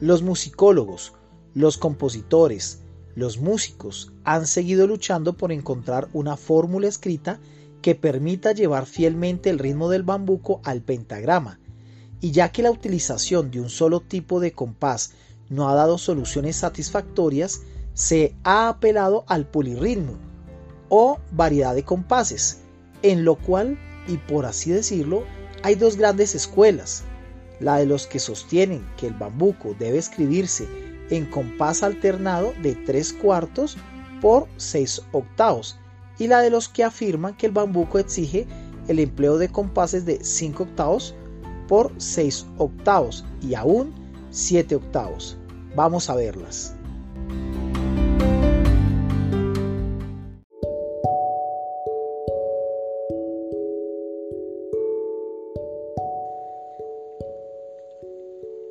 Los musicólogos, los compositores, los músicos han seguido luchando por encontrar una fórmula escrita que permita llevar fielmente el ritmo del bambuco al pentagrama, y ya que la utilización de un solo tipo de compás no ha dado soluciones satisfactorias, se ha apelado al polirritmo o variedad de compases, en lo cual, y por así decirlo, hay dos grandes escuelas, la de los que sostienen que el bambuco debe escribirse en compás alternado de tres cuartos por seis octavos y la de los que afirman que el bambuco exige el empleo de compases de 5 octavos por 6 octavos y aún 7 octavos. Vamos a verlas.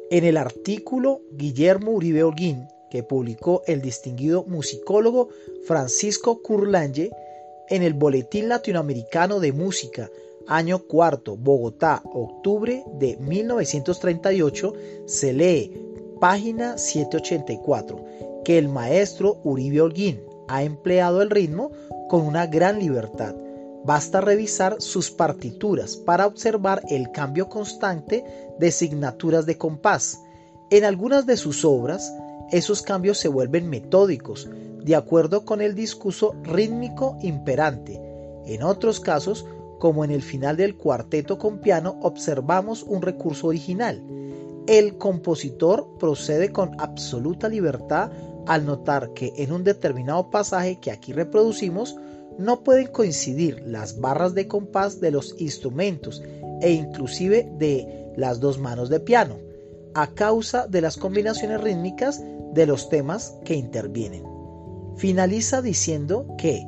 En el artículo Guillermo Uribe Holguín, que publicó el distinguido musicólogo Francisco Curlange en el Boletín Latinoamericano de Música, año cuarto, Bogotá, octubre de 1938, se lee, página 784, que el maestro Uribe Holguín ha empleado el ritmo con una gran libertad. Basta revisar sus partituras para observar el cambio constante de signaturas de compás. En algunas de sus obras, esos cambios se vuelven metódicos, de acuerdo con el discurso rítmico imperante. En otros casos, como en el final del cuarteto con piano, observamos un recurso original. El compositor procede con absoluta libertad al notar que en un determinado pasaje que aquí reproducimos no pueden coincidir las barras de compás de los instrumentos e inclusive de las dos manos de piano, a causa de las combinaciones rítmicas de los temas que intervienen. Finaliza diciendo que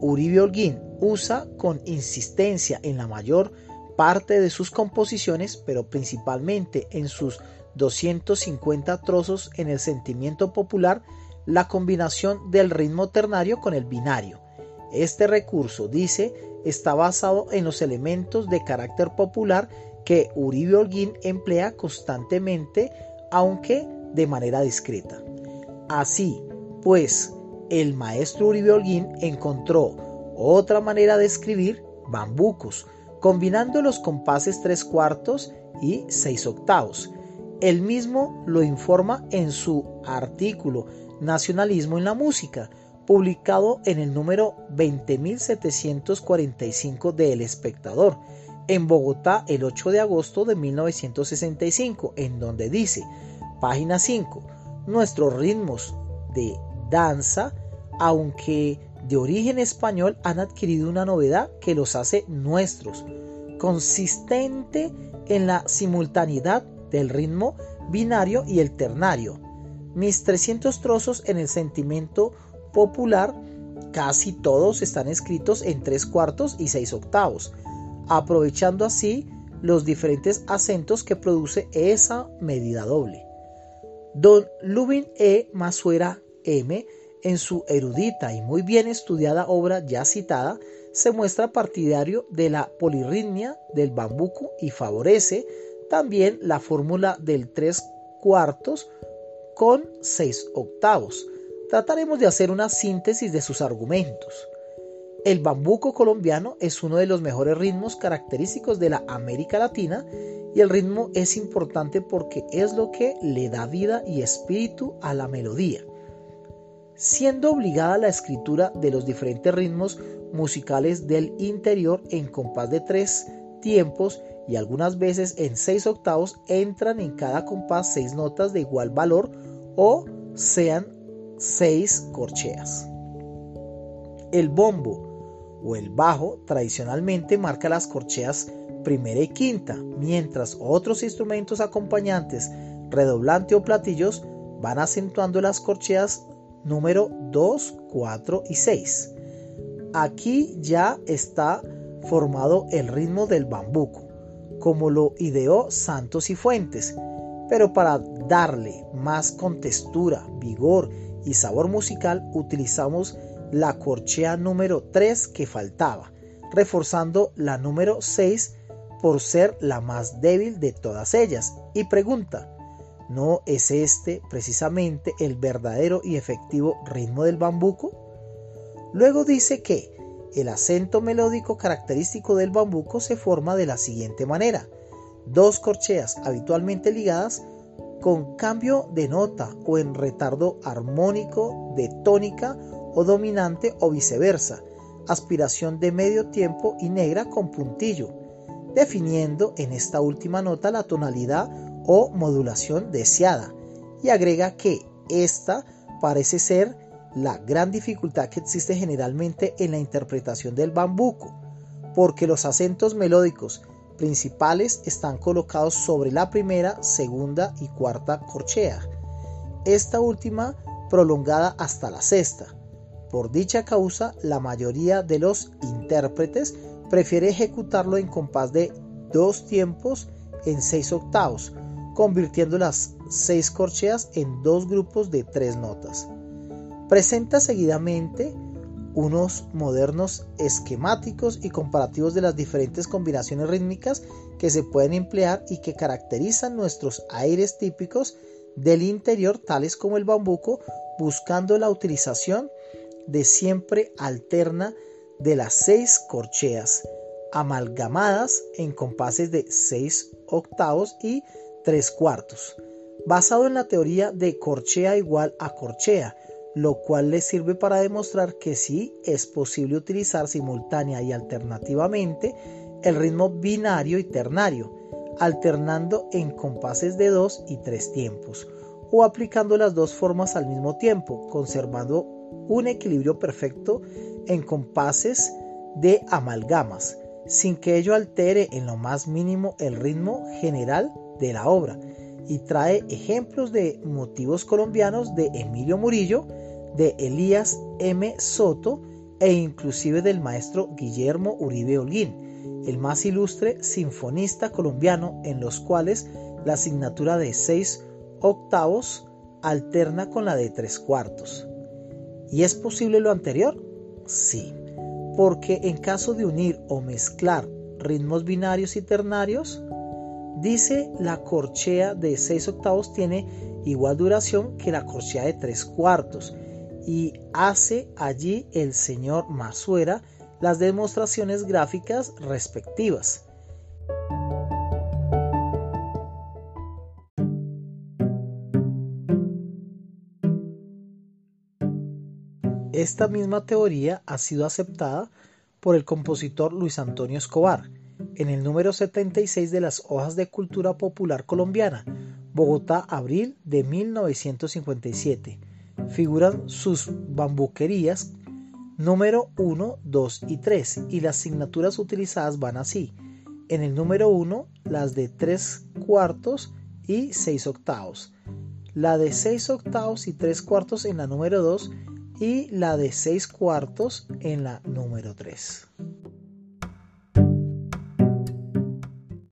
Uribe Holguín usa con insistencia en la mayor parte de sus composiciones, pero principalmente en sus 250 trozos en el sentimiento popular, la combinación del ritmo ternario con el binario. Este recurso, dice, está basado en los elementos de carácter popular que Uribe Holguín emplea constantemente, aunque de manera discreta. Así, pues, el maestro Uribe Holguín encontró otra manera de escribir bambucos, combinando los compases tres cuartos y seis octavos. Él mismo lo informa en su artículo Nacionalismo en la Música, publicado en el número 20745 de El Espectador, en Bogotá el 8 de agosto de 1965, en donde dice, página 5, nuestros ritmos de danza, aunque de origen español, han adquirido una novedad que los hace nuestros, consistente en la simultaneidad del ritmo binario y el ternario. Mis 300 trozos en el sentimiento popular, casi todos están escritos en tres cuartos y seis octavos, aprovechando así los diferentes acentos que produce esa medida doble. Don Lubin E. Masuera M en su erudita y muy bien estudiada obra ya citada, se muestra partidario de la polirritmia del bambuco y favorece también la fórmula del tres cuartos con seis octavos. Trataremos de hacer una síntesis de sus argumentos. El bambuco colombiano es uno de los mejores ritmos característicos de la América Latina y el ritmo es importante porque es lo que le da vida y espíritu a la melodía siendo obligada la escritura de los diferentes ritmos musicales del interior en compás de tres tiempos y algunas veces en seis octavos entran en cada compás seis notas de igual valor o sean seis corcheas. El bombo o el bajo tradicionalmente marca las corcheas primera y quinta, mientras otros instrumentos acompañantes, redoblante o platillos, van acentuando las corcheas número 2, 4 y 6. Aquí ya está formado el ritmo del bambuco, como lo ideó Santos y Fuentes, pero para darle más contextura, vigor y sabor musical utilizamos la corchea número 3 que faltaba, reforzando la número 6 por ser la más débil de todas ellas. Y pregunta, ¿No es este precisamente el verdadero y efectivo ritmo del bambuco? Luego dice que el acento melódico característico del bambuco se forma de la siguiente manera. Dos corcheas habitualmente ligadas con cambio de nota o en retardo armónico de tónica o dominante o viceversa, aspiración de medio tiempo y negra con puntillo, definiendo en esta última nota la tonalidad o modulación deseada, y agrega que esta parece ser la gran dificultad que existe generalmente en la interpretación del bambuco, porque los acentos melódicos principales están colocados sobre la primera, segunda y cuarta corchea, esta última prolongada hasta la sexta. Por dicha causa, la mayoría de los intérpretes prefiere ejecutarlo en compás de dos tiempos en seis octavos, convirtiendo las seis corcheas en dos grupos de tres notas. Presenta seguidamente unos modernos esquemáticos y comparativos de las diferentes combinaciones rítmicas que se pueden emplear y que caracterizan nuestros aires típicos del interior, tales como el bambuco, buscando la utilización de siempre alterna de las seis corcheas, amalgamadas en compases de seis octavos y tres cuartos, basado en la teoría de corchea igual a corchea, lo cual le sirve para demostrar que sí es posible utilizar simultánea y alternativamente el ritmo binario y ternario, alternando en compases de dos y tres tiempos, o aplicando las dos formas al mismo tiempo, conservando un equilibrio perfecto en compases de amalgamas, sin que ello altere en lo más mínimo el ritmo general de la obra, y trae ejemplos de motivos colombianos de Emilio Murillo, de Elías M. Soto e inclusive del maestro Guillermo Uribe Holguín, el más ilustre sinfonista colombiano en los cuales la asignatura de seis octavos alterna con la de tres cuartos. ¿Y es posible lo anterior? Sí, porque en caso de unir o mezclar ritmos binarios y ternarios, dice la corchea de seis octavos tiene igual duración que la corchea de tres cuartos y hace allí el señor Masuera las demostraciones gráficas respectivas. Esta misma teoría ha sido aceptada por el compositor Luis Antonio Escobar en el número 76 de las Hojas de Cultura Popular Colombiana, Bogotá, abril de 1957 figuran sus bambuquerías número 1, 2 y 3 y las asignaturas utilizadas van así. En el número 1 las de 3 cuartos y 6 octavos. La de 6 octavos y 3 cuartos en la número 2 y la de 6 cuartos en la número 3.